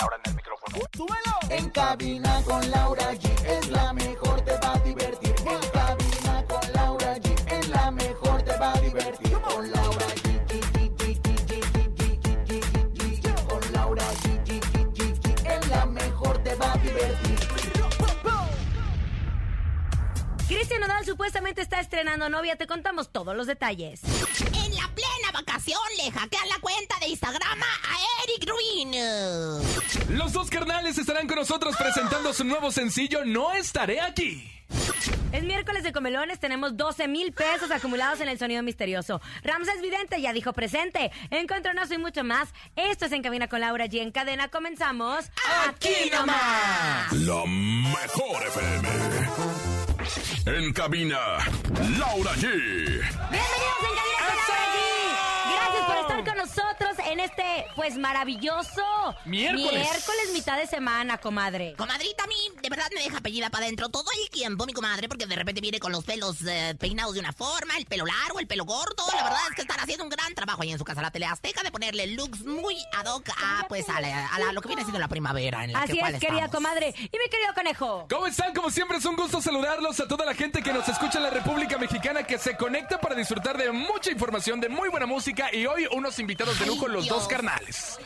Ahora en el micrófono. ¡Súbelo! En cabina con Laura G es la mejor, te va a divertir. En cabina con Laura G es la mejor, te va a divertir. Con Laura G. Con Laura G. Es la mejor, te va a divertir. Cristian Nodal supuestamente está estrenando novia. Te contamos todos los detalles. Vacación le hackean la cuenta de Instagram a Eric Green. Los dos carnales estarán con nosotros presentando su nuevo sencillo No estaré aquí. Es miércoles de comelones, tenemos 12 mil pesos acumulados en el sonido misterioso. Ramses Vidente ya dijo presente. Encontronazo y mucho más. Esto es En Cabina con Laura G. En cadena comenzamos. ¡Aquí nomás! La mejor FM. En cabina, Laura G. Bienvenidos en nosotros en este, pues, maravilloso Miércoles. miércoles, mitad de semana, comadre. Comadrita, a mí de verdad me deja apellida para adentro todo el tiempo, mi comadre, porque de repente viene con los pelos eh, peinados de una forma, el pelo largo, el pelo gordo. La verdad es que están haciendo un gran trabajo ahí en su casa, la tele azteca, de ponerle looks muy ad hoc a, pues, a, la- a la- lo que viene siendo la primavera en la Así que cual es, querida estamos. comadre. Y mi querido conejo. ¿Cómo están? Como siempre es un gusto saludarlos a toda la gente que nos escucha en la República Mexicana que se conecta para disfrutar de mucha información, de muy buena música y hoy unos invitados de lujo, los. Dos carnales.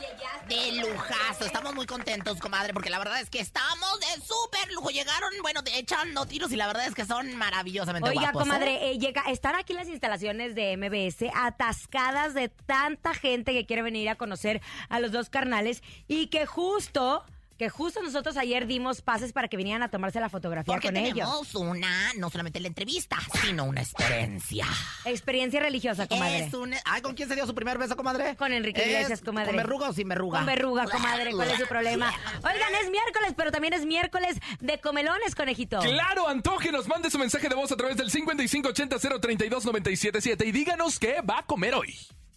De lujazo, estamos muy contentos, comadre, porque la verdad es que estamos de súper lujo. Llegaron, bueno, de- echando tiros y la verdad es que son maravillosamente Oiga, guapos. ¿eh? comadre, eh, llega, están aquí las instalaciones de MBS atascadas de tanta gente que quiere venir a conocer a los dos carnales y que justo, que justo nosotros ayer dimos pases para que vinieran a tomarse la fotografía Porque con ellos. tenemos una, no solamente la entrevista, sino una experiencia. Experiencia religiosa, comadre. Es un... Ay, ¿con quién se dio su primer beso, comadre? Con Enrique Es- Iglesias, comadre. ¿Con verruga o sin verruga? Con verruga, comadre, ¿cuál es su problema? Oigan, es miércoles, pero también es miércoles de comelones, conejito. Claro, Antoje, nos mande su mensaje de voz a través del 5580-032-977 y díganos qué va a comer hoy.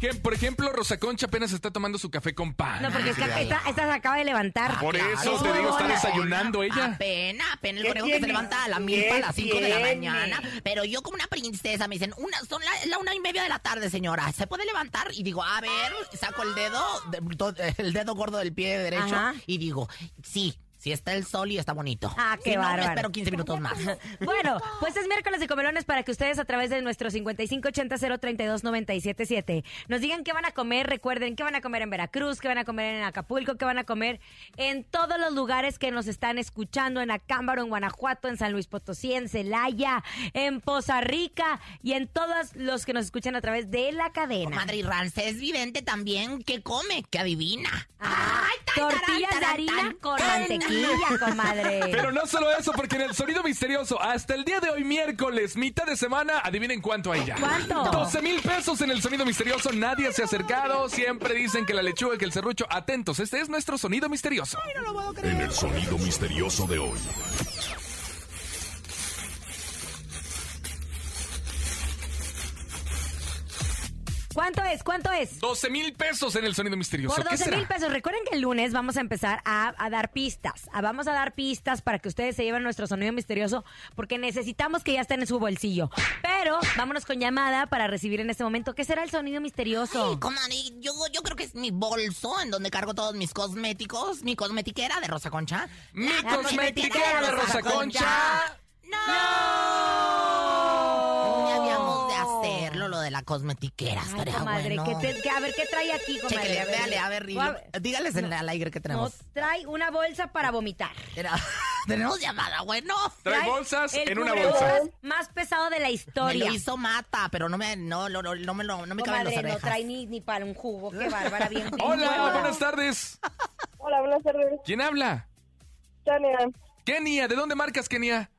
Que, por ejemplo, Rosa Concha apenas está tomando su café con pan. No, porque es que esta, esta se acaba de levantar. Por Claro. eso te digo, está desayunando ella. Apenas, apenas el ¿Qué conejo que se levanta a la milpa a las ¿Qué 5 de la mañana. Pero yo como una princesa me dicen, una, son la, la una y media de la tarde, señora. ¿Se puede levantar? Y digo, a ver, saco el dedo, el dedo gordo del pie derecho. Ajá. Y digo, sí, sí está el sol y está bonito. Ah, qué Si no, me bárbaro. espero 15 minutos más. Bueno, pues es miércoles de comelones para que ustedes a través de nuestro 5580-032-977 nos digan qué van a comer. Recuerden qué van a comer en Veracruz, qué van a comer en Acapulco, qué van a comer en todos los lugares que nos están escuchando, en Acámbaro, en Guanajuato, en San Luis Potosí, en Celaya, en Poza Rica y en todos los que nos escuchan a través de la cadena. Madre y Rancés Vidente también, ¿qué come? ¿Qué adivina? Ah, Ay, tan, tortillas de harina con. Comadre. Pero no solo eso, porque en el sonido misterioso, hasta el día de hoy, miércoles, mitad de semana, adivinen cuánto hay ya. ¿Cuánto? 12 mil pesos en el sonido misterioso, nadie se ha acercado, siempre dicen que la lechuga, que el serrucho, atentos, este es nuestro sonido misterioso. En el sonido misterioso de hoy. ¿Cuánto es? ¿Cuánto es? 12 mil pesos en el sonido misterioso. Por ¿Qué 12 será? mil pesos. Recuerden que el lunes vamos a empezar a, a dar pistas. A- vamos a dar pistas para que ustedes se lleven nuestro sonido misterioso porque necesitamos que ya estén en su bolsillo. Pero vámonos con llamada para recibir en este momento. ¿Qué será el sonido misterioso? Ay, comadre, yo, yo creo que es mi bolso en donde cargo todos mis cosméticos, mi cosmetiquera de Rosa Concha. Mi La cosmetiquera de Rosa Concha. ¡No! Ya habíamos de hacerlo, lo de la cosmetiquera. Ay, estaría comadre, bueno. ¿qué te- qué- a ver, ¿qué trae aquí, comadre? Chéquele, A ver, véale, a ver, a-. Dígales en al aire que No, tenemos. trae una bolsa para vomitar. Era- tenemos llamada, bueno. Trae bolsas el en una bolsa. más pesado de la Me historia. lo hizo mata, pero no me, no, no, no, no me lo, no me caben las no trae ni, ni para un jugo. Qué bárbara, bien. Hola, buenas tardes. Hola, buenas tardes. ¿Quién habla? Tania, Kenia, ¿de dónde marcas, Kenia?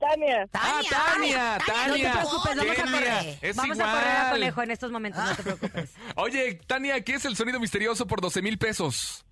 Tania. Ah, Tania, Tania. No te preocupes, vamos a correr. es vamos a correr a. Conejo en estos momentos, no te preocupes. Oye, Tania, ¿qué es el sonido misterioso por 12 mil pesos?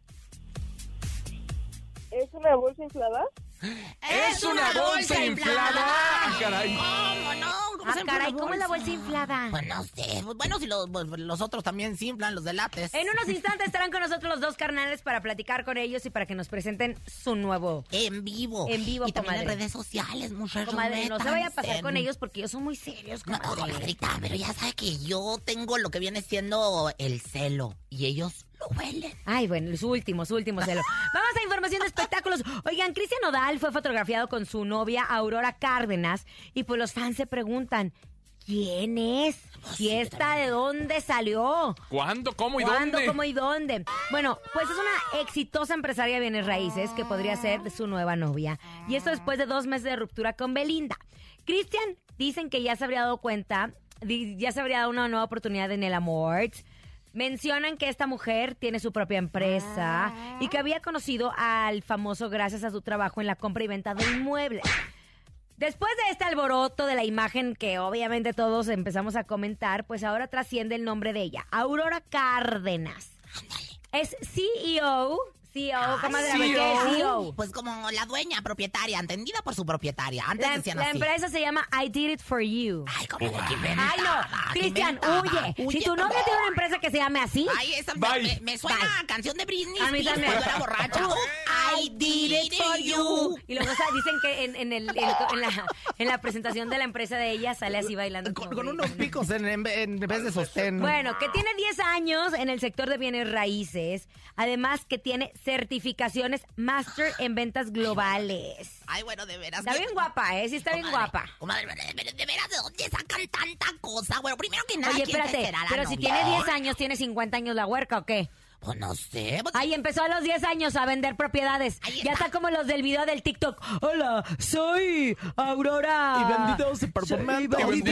¿Es una bolsa inflada? ¡Es una bolsa inflada! Ah, caray. ¿Cómo no? ¿Cómo Ah, caray, ¿cómo es la bolsa inflada? Pues no sé. Bueno, si los, los otros también se inflan, los de látex. En unos instantes estarán con nosotros los dos carnales para platicar con ellos y para que nos presenten su nuevo. En vivo. En vivo, Y también comadre. en redes sociales, muchachos. Comadre, no se vaya a pasar con ellos porque ellos son muy serios, No, comadre. comadrita, pero ya sabe que yo tengo lo que viene siendo el celo. Y ellos lo huelen. Ay, bueno, su último, su último celo. Vamos a información de espectáculos. Oigan, Cristian Nodal fue fotografiado con su novia Aurora Cárdenas y pues los fans se preguntan, ¿quién es? ¿Y esta de dónde salió? ¿Cuándo, cómo y ¿Cuándo, dónde? cómo y dónde? Bueno, pues es una exitosa empresaria de bienes raíces que podría ser de su nueva novia. Y esto después de dos meses de ruptura con Belinda. Cristian dicen que ya se habría dado cuenta, ya se habría dado una nueva oportunidad en el amor. Mencionan que esta mujer tiene su propia empresa y que había conocido al famoso gracias a su trabajo en la compra y venta de inmuebles. Después de este alboroto de la imagen que obviamente todos empezamos a comentar, pues ahora trasciende el nombre de ella, Aurora Cárdenas. Es CEO, CEO, comadre, a ver, ¿qué es CEO? Pues como la dueña propietaria, entendida por su propietaria. Antes La, decían la así. empresa se llama I Did It For You. Ay, comadre, inventada, Ay, no, Cristian, huye. Si tu novia tiene una empresa que se llame así, Ay, esa me, me suena a canción de Britney A mí Spears también. cuando era borracha. I did it for you. Y luego o sea, dicen que en, en el, en, en la, en la presentación de la empresa de ella sale así bailando. Con, unos picos en, en- en vez de sostén. Bueno, que tiene 10 años en el sector de bienes raíces. Además que tiene certificaciones Master en ventas globales. Ay, bueno, de veras. Está bien guapa, ¿eh? Sí está bien guapa. Comadre, de, veras, ¿de dónde sacan tanta cosa? Bueno, primero que nada, Oye, ¿quién espérate, pero si tiene 10 años, ¿tiene 50 años la huerca o qué? Pues no sé. pues- Ahí empezó a los 10 años a vender propiedades. Ahí Ya está. está como los del video del TikTok. Hola, soy Aurora. Y. Soy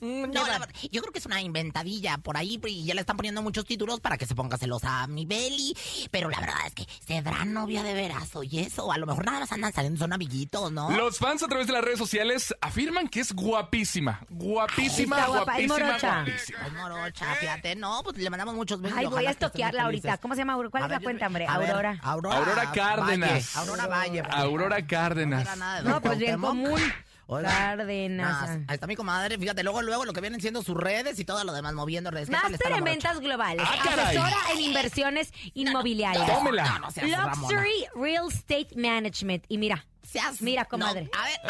Y. Mm, No, la verdad, yo creo que es una inventadilla por ahí y ya le están poniendo muchos títulos para que se ponga celosa a mi Beli. Pero la verdad es que ¿será novia de veras o eso? A lo mejor nada más andan saliendo, son amiguitos, ¿no? Los fans a través de las redes sociales afirman que es guapísima. Guapísima, guapa, es guapísima, morocha. guapísima. Ay, morocha, fíjate, no, pues le mandamos muchos besos. Ay, y voy a estoquearla ahorita. ¿Cómo se llama? ¿Cuál A es la cuenta, hombre? ver, Aurora. Aurora. Aurora Cárdenas. Valle, Aurora Valle. Aurora Cárdenas. No No, pues bien común. Hola. Cárdenas. Nah, ahí está mi comadre, fíjate, luego, luego lo que vienen siendo sus redes y todo lo demás, moviendo redes. ¿Qué tal está Máster en ventas globales. Ah. Asesora en inversiones inmobiliarias. Tómela. No, no Ramona. Luxury Real Estate Management. Y mira, Seas- Mira, no, comadre. a ver.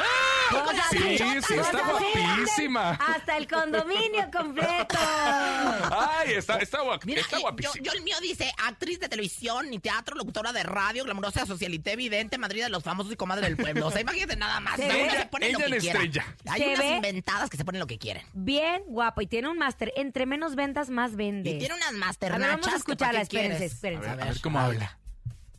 cosas Sí, sí, está guapísima. Hasta el condominio completo. Ay, está, está, guap- Mira, está yo- guapísima. Yo, yo el mío dice actriz de televisión y teatro, locutora de radio, glamurosa, socialité, evidente, Madrid de los famosos y comadre del pueblo. O sea, imagínate nada más. Se ve- se pone lo ella que quiera. estrella. Hay Se unas ve- inventadas que se ponen lo que quieren. Bien guapo. Y tiene un máster. Entre menos ventas, más vende. Y tiene unas A ver, masternachas. vamos a que escucharla. ¿para qué Espérense, espérense. A ver, a ver cómo habla.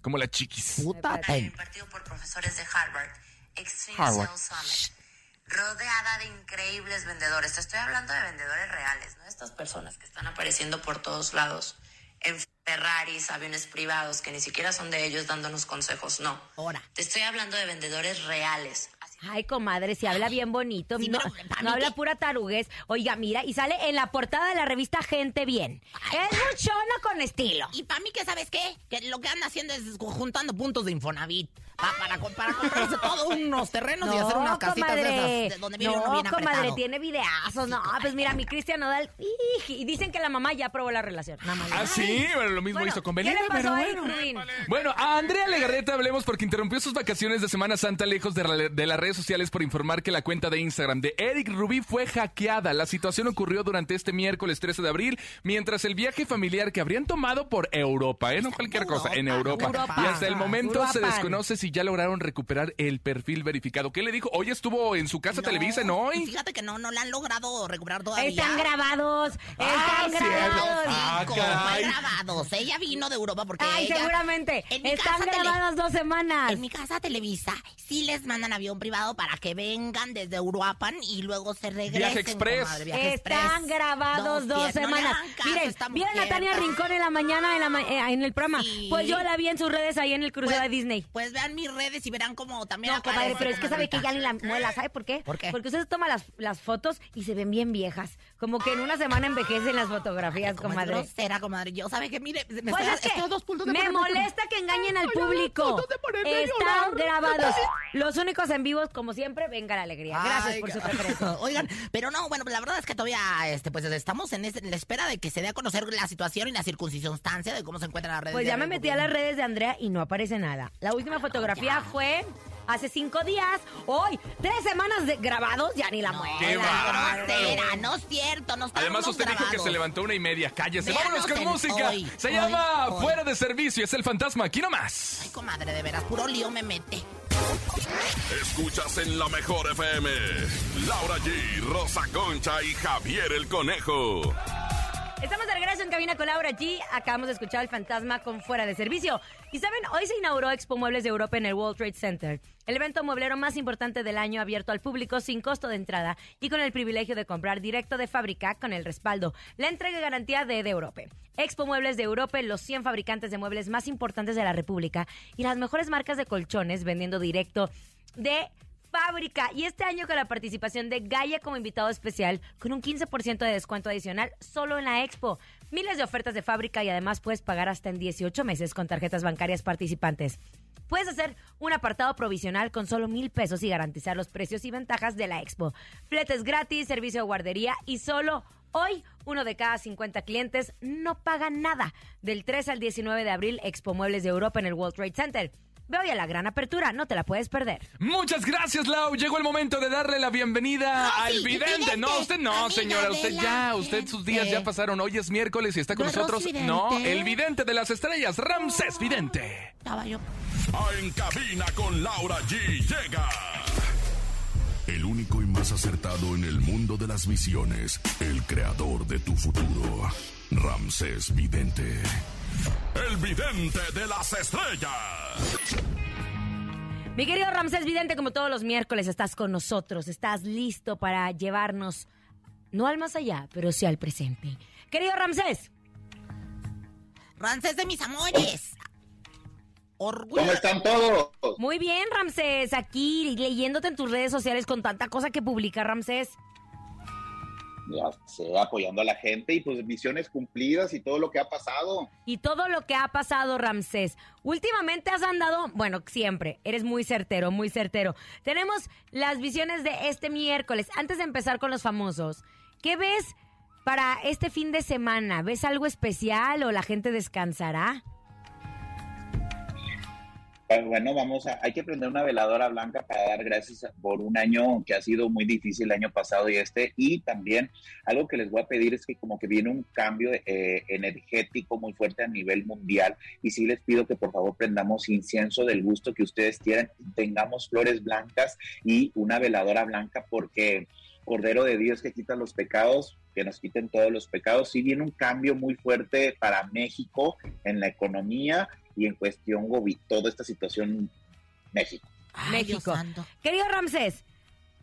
Como la chiquis. Puta. Impartido por profesores de Harvard, Extreme Harvard. Sales Summit, rodeada de increíbles vendedores. Te estoy hablando de vendedores reales, ¿no? Estas personas que están apareciendo por todos lados, en Ferraris, aviones privados, que ni siquiera son de ellos dándonos consejos, no. Ahora. Te estoy hablando de vendedores reales. Ay, comadre, si habla bien bonito. Sí, no no habla pura taruguez. Oiga, mira, y sale en la portada de la revista Gente Bien. Es muchona con estilo. Y para mí, que sabes qué? Que lo que anda haciendo es juntando puntos de Infonavit. Pa- para, co- para comprarse todos unos terrenos y hacer unas casitas de esas de donde vive no, uno bien comadre, apretado. tiene videazos. No, pues mira, mi Cristian Nodal. Y dicen que la mamá ya aprobó la relación. Ah, sí, bueno, lo mismo Bueno, hizo con ¿qué Belinda, le pasó pero bueno. Bueno, a Andrea Legarreta hablemos porque interrumpió sus vacaciones de Semana Santa lejos de, la- de las redes sociales por informar que la cuenta de Instagram de Eric Rubí fue hackeada. La situación ocurrió durante este miércoles 13 de abril, mientras el viaje familiar que habrían tomado por Europa, ¿eh? No cualquier cosa, en Europa. Europa. Y hasta el momento se desconoce si ya lograron recuperar el perfil verificado. ¿Qué le dijo? Hoy estuvo en su casa No, Televisa, ¿no? y Y- Fíjate que no, no la han logrado recuperar todavía. Están grabados. Ah, Están cierto. grabados. Ah, caray. grabados. Ella vino de Europa porque Ay, ella- seguramente. En mi Están tele- grabadas dos semanas. En mi casa Televisa sí les mandan avión privado para que vengan desde Uruapan y luego se regresen. Viaje express. comadre, viaje Están express. grabados dos. No le semanas. a Miren, ¿vieron a Tania. Rincón en la mañana en, la ma- eh, en el programa? Sí. Pues yo la vi en sus redes ahí en el crucero Pues- de Disney. Pues vean mis redes y verán como también No, es pero es que sabe que ya ni la muela, ¿sabe por qué? ¿Por qué? Porque usted toma las, las fotos y se ven bien viejas. Como que en una semana envejecen las fotografías, es comadre. grosera, comadre. Yo, ¿sabe que Mire, me Pues es que dos puntos de me molesta que engañen al público. Están grabados. Los únicos en vivos, como siempre, venga la alegría. Gracias Ay, por su preferencia. Oigan, pero no, bueno, la verdad es que todavía este, pues estamos en, en la espera de que se dé a conocer la situación y la circunstancia de cómo se encuentran las redes. Pues ya me metí a las redes de Andrea y no aparece nada. La última fotografía fue hace cinco días. Hoy, tres semanas de grabados, ya ni la No, muela. ¡Qué grosera, no es cierto, no Además, usted dijo que se levantó una y media. Cállese. Véanos Vámonos con música. hoy, se hoy, llama hoy. Fuera de Servicio. Es el fantasma. Aquí nomás. Ay, comadre, de veras, puro lío me mete. Escuchas en la mejor FM. Laura G, Rosa Concha y Javier el Conejo. Estamos de regreso en Cabina con Laura G. Acabamos de escuchar el fantasma con fuera de servicio. Y saben, hoy se inauguró Expo Muebles de Europa en el World Trade Center. El evento mueblero más importante del año abierto al público sin costo de entrada y con el privilegio de comprar directo de fábrica con el respaldo, la entrega y garantía de de Europa. Expo Muebles de Europa, los 100 fabricantes de muebles más importantes de la República y las mejores marcas de colchones vendiendo directo de fábrica. Y este año con la participación de Gaia como invitado especial, con un 15% de descuento adicional solo en la expo. Miles de ofertas de fábrica y además puedes pagar hasta en 18 meses con tarjetas bancarias participantes. Puedes hacer un apartado provisional con solo mil pesos y garantizar los precios y ventajas de la expo. Fletes gratis, servicio de guardería y solo hoy uno de cada 50 clientes no paga nada. Del 3 al 19 de abril, Expo Muebles de Europa en el World Trade Center. Ve hoy a la gran apertura, no te la puedes perder. Muchas gracias, Lau. Llegó el momento de darle la bienvenida Ah, al sí, vidente. vidente. No, usted no, Amiga señora. Usted ya, usted sus días ya pasaron. Hoy es miércoles y está con ¿No es nosotros. No, el vidente de las estrellas, Ramsés Vidente. Estaba yo. Ah, En cabina con Laura G llega. El único y más acertado en el mundo de las visiones. El creador de tu futuro. Ramsés Vidente. El vidente de las estrellas. Mi querido Ramsés Vidente, como todos los miércoles, estás con nosotros. Estás listo para llevarnos, no al más allá, pero sí al presente. Querido Ramsés, Rancés de mis amores. Orgullo. ¿Cómo están todos? muy bien, Ramsés. Aquí leyéndote en tus redes sociales con tanta cosa que publica Ramsés. Ya sé, apoyando a la gente y pues visiones cumplidas y todo lo que ha pasado. Y todo lo que ha pasado, Ramsés. Últimamente has andado, bueno, siempre, eres muy certero, muy certero. Tenemos las visiones de este miércoles. Antes de empezar con los famosos, ¿qué ves para este fin de semana? ¿Ves algo especial o la gente descansará? Pues, Bueno, vamos a, hay que prender una veladora blanca para dar gracias por un año que ha sido muy difícil el año pasado y este. Y también algo que les voy a pedir es que como que viene un cambio eh, energético muy fuerte a nivel mundial. Y sí les pido que por favor prendamos incienso del gusto que ustedes quieran. Tengamos flores blancas y una veladora blanca porque Cordero de Dios que quita los pecados, que nos quiten todos los pecados. Sí viene un cambio muy fuerte para México en la economía y en cuestión gobi, toda esta situación México. Ay, México. Querido Ramsés,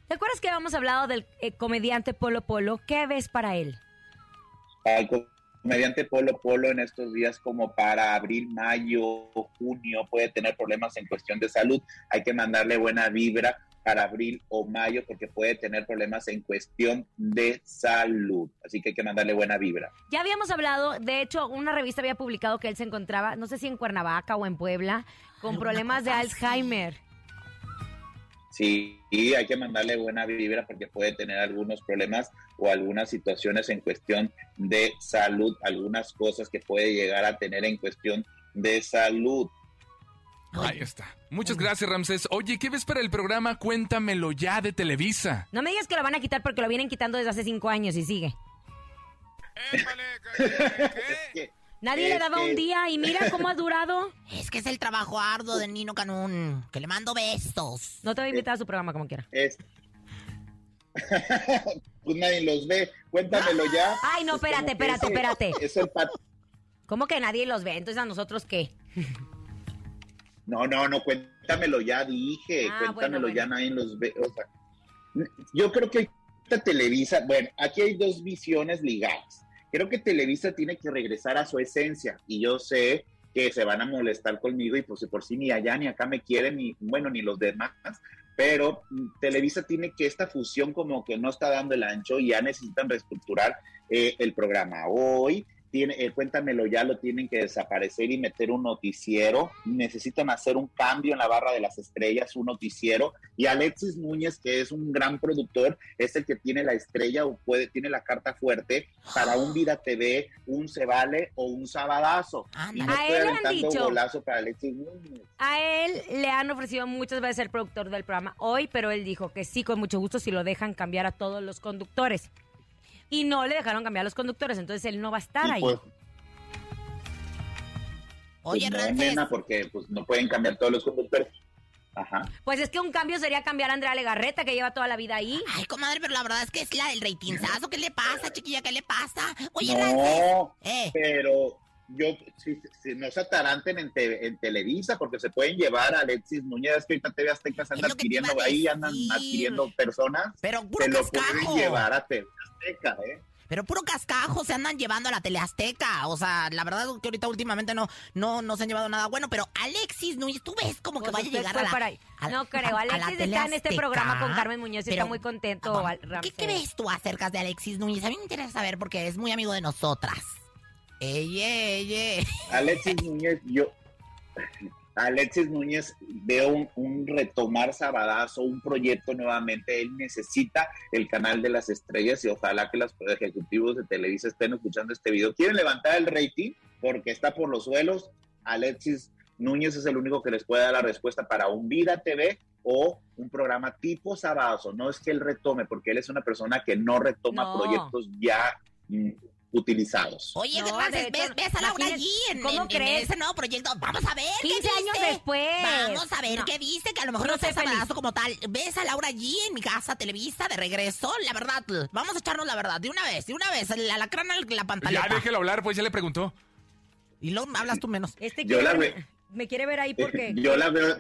¿te acuerdas que habíamos hablado del eh, comediante Polo Polo? ¿Qué ves para él? Al comediante Polo Polo en estos días como para abril, mayo, junio puede tener problemas en cuestión de salud. Hay que mandarle buena vibra para abril o mayo porque puede tener problemas en cuestión de salud. Así que hay que mandarle buena vibra. Ya habíamos hablado, de hecho, una revista había publicado que él se encontraba, no sé si en Cuernavaca o en Puebla, con problemas de. Alzheimer. Sí, y hay que mandarle buena vibra porque puede tener algunos problemas o algunas situaciones en cuestión de salud, algunas cosas que puede llegar a tener en cuestión de salud. Ahí está. Muchas gracias, Ramsés. Oye, ¿qué ves para el programa Cuéntamelo ya de Televisa? No me digas que lo van a quitar porque lo vienen quitando desde hace cinco años y sigue. Que Nadie le daba un que- día y mira cómo ha durado. Es que es el trabajo arduo de Nino Canún. Que le mando besos. No te voy a invitar a su programa como quiera. es... pues nadie los ve. Cuéntamelo ya. Ay, no, espérate, espérate, espérate. Es el pat- ¿Cómo que nadie los ve? Entonces a nosotros qué? No, no, no, cuéntamelo ya, dije. Ah, cuéntamelo bueno, ya, nadie los ve. O sea, yo creo que ahorita Televisa, bueno, aquí hay dos visiones ligadas. Creo que Televisa tiene que regresar a su esencia y yo sé que se van a molestar conmigo y pues de por sí ni allá ni acá me quieren, ni bueno, ni los demás, pero Televisa tiene que esta fusión como que no está dando el ancho y ya necesitan reestructurar eh, el programa. Hoy tiene, eh, cuéntamelo ya, lo tienen que desaparecer y meter un noticiero. Necesitan hacer un cambio en la barra de las estrellas, un noticiero. Y Alexis Núñez, que es un gran productor, es el que tiene la estrella o puede, tiene la carta fuerte para un Vida TV, un Se Vale o un Sabadazo. Y no A estoy él le han aventando dicho- golazo para Alexis Núñez. A él le han ofrecido muchas veces ser productor del programa hoy, pero él dijo que sí, con mucho gusto, si lo dejan cambiar a todos los conductores. Y no le dejaron cambiar a los conductores, entonces él no va a estar Y ahí. pues, Oye, pues no, nena, porque pues no pueden cambiar todos los conductores. Ajá. Pues es que un cambio sería cambiar a Andrea Legarreta, que lleva toda la vida ahí. Ay, comadre, pero la verdad es que es la del reitinzazo. ¿Qué le pasa, chiquilla? ¿Qué le pasa? Oye. No, Eh. pero yo, si, si no se ataranten en, te- en Televisa, porque se pueden llevar a Alexis Núñez, que ahorita TV Azteca se anda lo adquiriendo, ahí andan adquiriendo personas, Pero puro se lo cascajo. pueden llevar a TV Azteca, ¿eh? Pero puro cascajo se andan llevando a la teleazteca. O sea, la verdad es que ahorita últimamente no, no, no se han llevado nada bueno. Pero Alexis Núñez, tú ves como que Pues vaya a llegar a la. para ahí. a No creo, a Alexis está en este programa con Carmen Muñoz y está Pero, muy contento, ah, ¿Qué, ves tú acerca de Alexis Núñez? A mí me interesa saber porque es muy amigo de nosotras. Ey, ey, ey. Alexis Núñez, yo, Alexis Núñez veo un, un retomar Sabadazo, un proyecto nuevamente. Él necesita el canal de las estrellas y ojalá que los ejecutivos de Televisa estén escuchando este video. Quieren levantar el rating porque está por los suelos. Alexis Núñez es el único que les puede dar la respuesta para un Vida TV o un programa tipo Sabadazo. No es que él retome, porque él es una persona que no retoma No. proyectos ya mm, utilizados. Oye, No, ¿ves, ves a Laura allí en, ¿cómo en- en crees? ese nuevo proyecto? Vamos a ver. ¿qué 15 años dice? después. Vamos a ver No. qué dice, que a lo mejor No no, sé, está feliz. sabadazo como tal. ¿Ves a Laura allí en mi casa, Televisa, de regreso? La verdad, vamos a echarnos la verdad, de una vez, de una vez, el alacrán al- la Ya pantaleta. déjelo hablar, pues ya le preguntó. Y luego hablas tú menos. Este Yo quiere la ve- me quiere ver ahí porque... Yo la veo,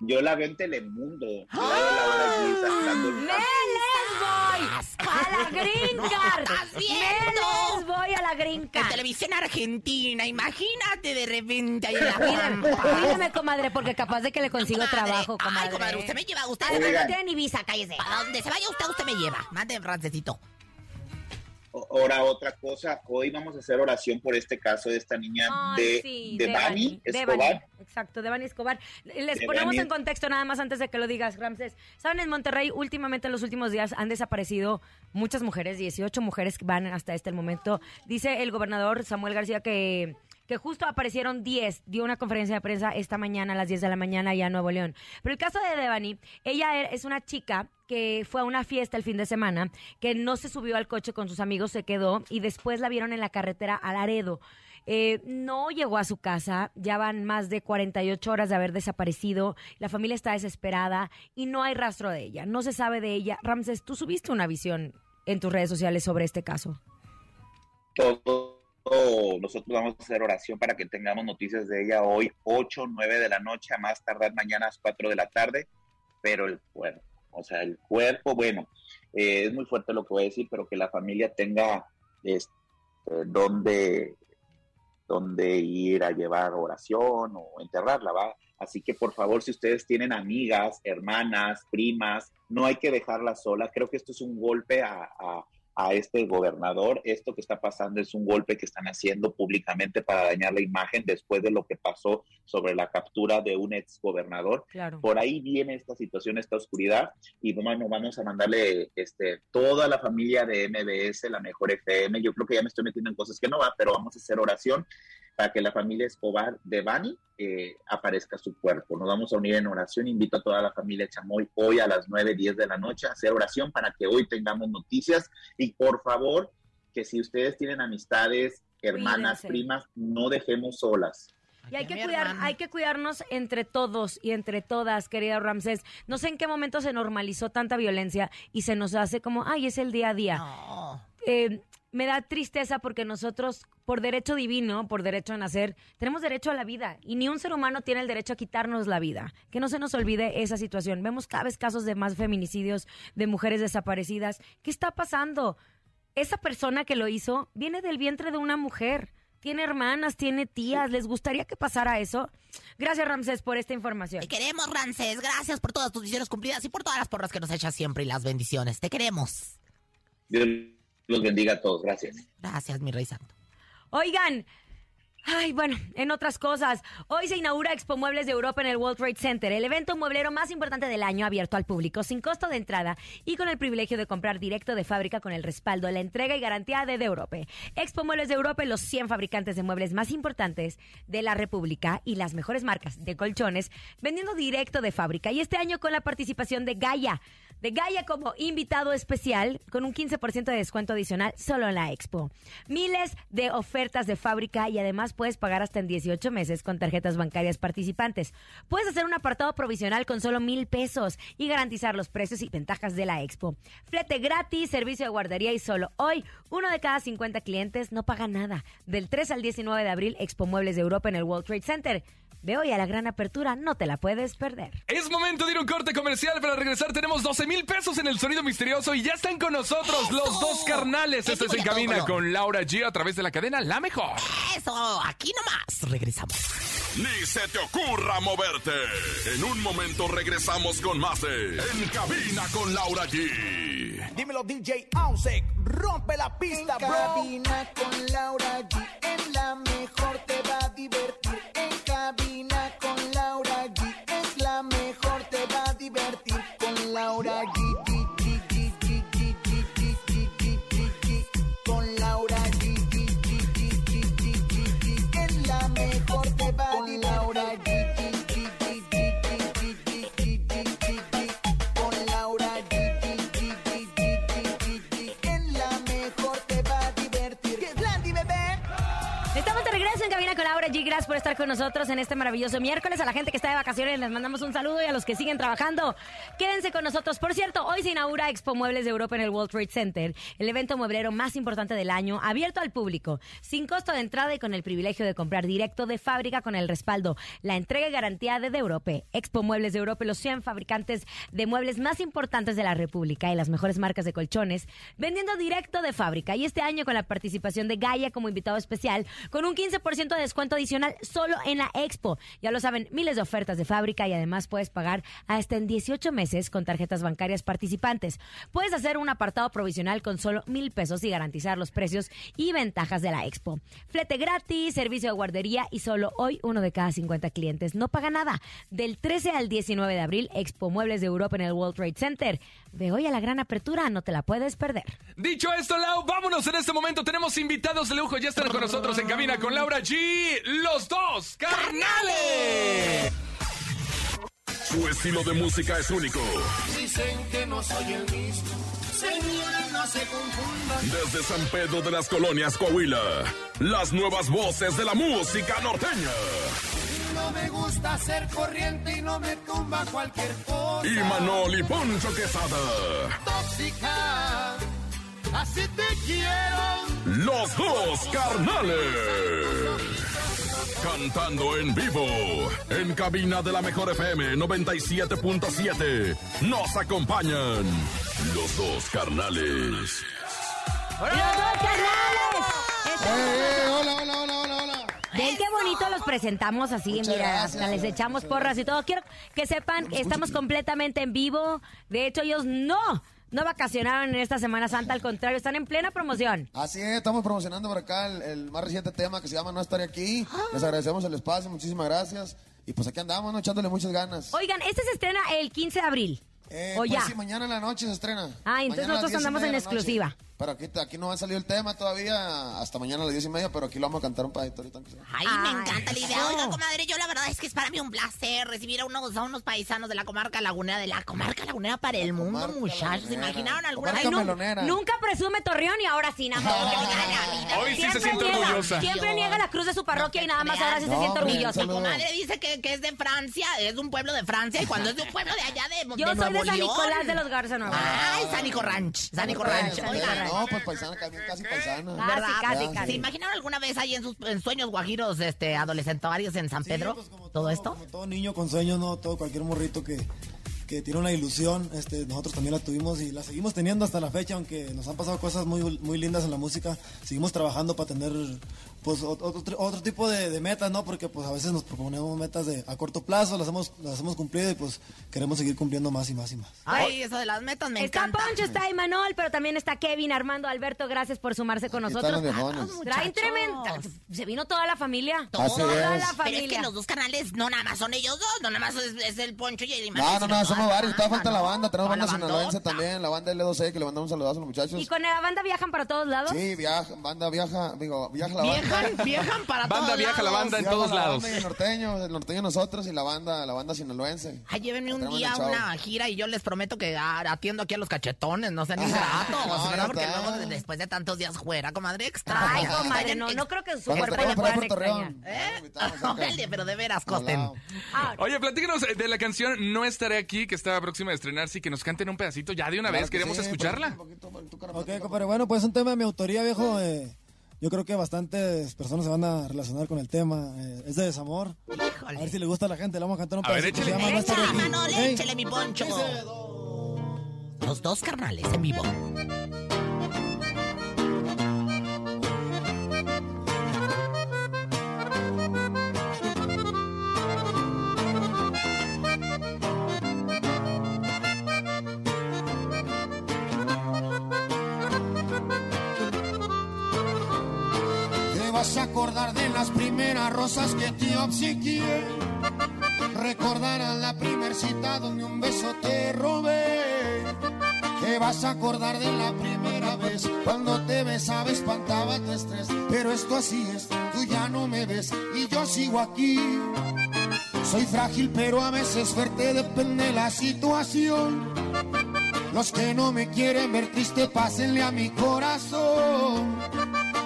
yo la veo en Telemundo. Yo la veo a Laura allí sacando el- ¡Me les voy! ¡A la green card! estás ¡Me viendo! les voy a la green En card! televisión argentina, imagínate de repente ahí en la cuídame, comadre, porque capaz de que le consigo Comadre. trabajo, comadre. Ay, comadre, usted me lleva, usted no tiene ni visa, cállese. Para donde se vaya usted, usted me lleva. Mande, Francesito. Ahora otra cosa, hoy vamos a hacer oración por este caso de esta niña Ay, de, sí, de Bani Escobar. Exacto, Devani Escobar. Les ponemos en contexto nada más antes de que lo digas, Ramses. Saben, en Monterrey últimamente en los últimos días han desaparecido muchas mujeres, 18 mujeres que van hasta este momento. Dice el gobernador Samuel García que que justo aparecieron 10, dio una conferencia de prensa esta mañana a las 10 de la mañana allá en Nuevo León. Pero el caso de Devani, ella er- es una chica que fue a una fiesta el fin de semana, que no se subió al coche con sus amigos, se quedó y después la vieron en la carretera a Laredo. Eh, no llegó a su casa, ya van más de 48 horas de haber desaparecido, la familia está desesperada y no hay rastro de ella, no se sabe de ella. Ramses, tú subiste una visión en tus redes sociales sobre este caso. Todo, nosotros vamos a hacer oración para que tengamos noticias de ella hoy, 8, 9 de la noche, a más tardar mañana a las 4 de la tarde, pero el cuerpo, o sea, el cuerpo, bueno, eh, es muy fuerte lo que voy a decir, pero que la familia tenga este, donde, donde ir a llevar oración o enterrarla, ¿va? Así que por favor, si ustedes tienen amigas, hermanas, primas, no hay que dejarlas solas. Creo que esto es un golpe a, a- a este gobernador. Esto que está pasando es un golpe que están haciendo públicamente para dañar la imagen después de lo que pasó sobre la captura de un ex gobernador. Claro. Por ahí viene esta situación, esta oscuridad, y bueno, vamos a mandarle este, toda la familia de MBS, la mejor FM. Yo creo que ya me estoy metiendo en cosas que no va, pero vamos a hacer oración para que la familia Escobar de Bani eh, aparezca su cuerpo. Nos vamos a unir en oración. Invito a toda la familia Chamoy hoy a las 9, 10 de la noche a hacer oración para que hoy tengamos noticias. Y por favor, que si ustedes tienen amistades, hermanas, Cuídense. primas, no dejemos solas. Y hay Ay, que cuidar, hay que cuidarnos entre todos y entre todas, querida Ramsés. No sé en qué momento se normalizó tanta violencia y se nos hace como, ay, es el día a día. No. Eh, me da tristeza porque nosotros, por derecho divino, por derecho a nacer, tenemos derecho a la vida y ni un ser humano tiene el derecho a quitarnos la vida. Que no se nos olvide esa situación. Vemos cada vez casos de más feminicidios, de mujeres desaparecidas. ¿Qué está pasando? Esa persona que lo hizo viene del vientre de una mujer. tiene hermanas, tiene tías. ¿Les gustaría que pasara eso? Gracias, Ramsés, por esta información. Te queremos, Ramsés. Gracias por todas tus visiones cumplidas y por todas las porras que nos echas siempre y las bendiciones. Te queremos. Dios los bendiga a todos. Gracias. Gracias, mi rey santo. Oigan, Ay, bueno, en otras cosas, hoy se inaugura Expo Muebles de Europa en el World Trade Center, el evento mueblero más importante del año abierto al público, sin costo de entrada y con el privilegio de comprar directo de fábrica con el respaldo, la entrega y garantía de, de Europa. Expo Muebles de Europa, los 100 fabricantes de muebles más importantes de la República y las mejores marcas de colchones, vendiendo directo de fábrica. Y este año con la participación de Gaia de Gaia como invitado especial con un 15% de descuento adicional solo en la expo. Miles de ofertas de fábrica y además puedes pagar hasta en 18 meses con tarjetas bancarias participantes. Puedes hacer un apartado provisional con solo mil pesos y garantizar los precios y ventajas de la expo. Flete gratis, servicio de guardería y solo hoy uno de cada 50 clientes no paga nada. Del 3 al 19 de abril, Expo Muebles de Europa en el World Trade Center. De hoy a la gran apertura no te la puedes perder. Es momento de ir a un corte comercial. Para regresar tenemos 12 mil pesos en el sonido misterioso y ya están con nosotros los dos carnales. Esto es En Cabina con Laura G a través de la cadena La Mejor. Eso, aquí nomás. Regresamos. Ni se te ocurra moverte. En un momento regresamos con más de En Cabina con Laura G. Dímelo DJ Ausek, rompe la pista, en cabina con Laura G, en la mejor te va a divertir. Por estar con nosotros en este maravilloso miércoles. A la gente que está de vacaciones les mandamos un saludo y a los que siguen trabajando, quédense con nosotros. Por cierto, hoy se inaugura Expo Muebles de Europa en el World Trade Center, el evento mueblero más importante del año, abierto al público, sin costo de entrada y con el privilegio de comprar directo de fábrica con el respaldo, la entrega y garantía de, de Europa. Expo Muebles de Europa, los 100 fabricantes de muebles más importantes de la República y las mejores marcas de colchones, vendiendo directo de fábrica. Y este año con la participación de Gaia como invitado especial, con un 15% de descuento adicional solo en la Expo. Ya lo saben, miles de ofertas de fábrica y además puedes pagar hasta en 18 meses con tarjetas bancarias participantes. Puedes hacer un apartado provisional con solo mil pesos y garantizar los precios y ventajas de la Expo. Flete gratis, servicio de guardería y solo hoy uno de cada 50 clientes no paga nada. Del 13 al 19 de abril, Expo Muebles de Europa en el World Trade Center. De hoy a la gran apertura, no te la puedes perder. Dicho esto, Lau, vámonos en este momento. Tenemos invitados de lujo. Ya están con nosotros en cabina con Laura G. Los dos carnales. Su estilo de música es único. Dicen que no soy el mismo. Señores, no se confundan. Desde San Pedro de las Colonias, Coahuila. Las nuevas voces de la música norteña. No me gusta ser corriente y no me tumba cualquier cosa. Y Manol y Poncho Quesada. Tóxica, así te quiero. Los dos carnales. Cantando en vivo. En cabina de la mejor FM 97.7. Nos acompañan. Los dos carnales. ¡Los dos carnales! Eh, hola, hola, hola, hola, hola. Ven qué bonito los presentamos así, Muchas mira, gracias, hasta les echamos porras y todo. Quiero que sepan que estamos completamente en vivo. De hecho, ellos no, no vacacionaron en esta Semana Santa, al contrario, están en plena promoción. Así es, estamos promocionando por acá el, el más reciente tema que se llama No estaré aquí. Les agradecemos el espacio, muchísimas gracias. Y pues aquí andamos, ¿no? echándole muchas ganas. Oigan, este se estrena el 15 de abril. Eh, ¿O pues ya? sí, mañana en la noche se estrena. Ah, entonces Mañana nosotros 10 y andamos en exclusiva. Pero aquí, aquí no ha salido el tema todavía, hasta mañana a las diez y media, pero aquí lo vamos a cantar un pedacito ahorita. Ay, Ay, me encanta la idea. Oiga, comadre, yo la verdad es que es para mí un placer recibir a unos, a unos paisanos de la comarca lagunera, de la comarca lagunera para el mundo, muchachos. ¿Se imaginaron alguna melonera. nunca presume Torreón y ahora sí, nada más. Vida. Hoy sí se Siempre siente niega, orgullosa. Siempre niega la cruz de su parroquia y nada más ahora sí se No, siente orgullosa. Mi comadre dice que, que es de Francia, es un pueblo de Francia, y cuando es de un pueblo de allá de, Yo de soy de San León. Nicolás de los Garza Nueva. Ay, San Nico Ranch. San Nico Ranch. Oiga, No, pues paisana, casi, casi paisana. Ah, ¿verdad? sí, casi, Ya, casi. ¿Se imaginaron alguna vez ahí en sus en sueños guajiros, este, adolescentarios en San Pedro? pues, como ¿Todo esto? Como todo niño con sueños, ¿no? Todo cualquier morrito que, que tiene una ilusión, este, nosotros también la tuvimos y la seguimos teniendo hasta la fecha, aunque nos han pasado cosas muy, muy lindas en la música. Seguimos trabajando para tener pues ot- otro, otro tipo de, de metas, ¿no? Porque pues a veces nos proponemos metas de a corto plazo, las hemos, las hemos cumplido y pues queremos seguir cumpliendo más y más y más. Ay, eso de las metas me Está encanta. Poncho, está Imanol, pero también está Kevin, Armando, Alberto. Gracias por sumarse con Aquí nosotros. están los. Traen Muchachos. tremenda. Se vino toda la familia. Toda la Pero es familia. que los dos canales no nada más son ellos dos, no nada más es, es el Poncho y el Imanol, No, no, no, somos varios. Todavía falta la banda. Tenemos Toda banda la sinaloense también. La banda L2C, que le mandamos un saludazo a los muchachos. ¿Y con la banda viajan para todos lados? Sí, viaja, banda viaja, digo, viaja la banda. Viajan, viajan para Banda todos viaja la lados. banda en todos la lados. banda y el norteño, el norteño nosotros y la banda, la banda sinaloense. Ay, llévenme un día el una gira y yo les prometo que ah, atiendo aquí a los cachetones, no sean ingratos, no, ¿verdad? ya Porque está. luego de- después de tantos días fuera, comadre, extraña. Ay, comadre, no, no creo que su Cuando cuerpo le puedan para extrañar. Torreón. ¿Eh? Invitamos acá. Órale, pero de veras, costen. Ah, Oye, platícanos eh, de la canción No estaré aquí, que está próxima a estrenarse y que nos canten un pedacito ya de una Claro vez. que Queremos sí, escucharla. un poquito, un poquito, carnal, Ok, carnal. compadre, bueno, pues es un tema de mi autoría, viejo. eh, yo creo que bastantes personas se van a relacionar con el tema. eh, es de desamor. A ver si le gusta a la gente. Le vamos a cantar un A pedacito. Manol, échale mi poncho. Los dos carnales en vivo. Rosas que te obsequié. Recordarás la primer cita donde un beso te robé. Te vas a acordar de la primera vez cuando te besaba espantaba tu estrés. Pero esto así es, tú ya no me ves y yo sigo aquí. Soy frágil pero a veces fuerte, depende la situación. Los que no me quieren ver triste, pásenle a mi corazón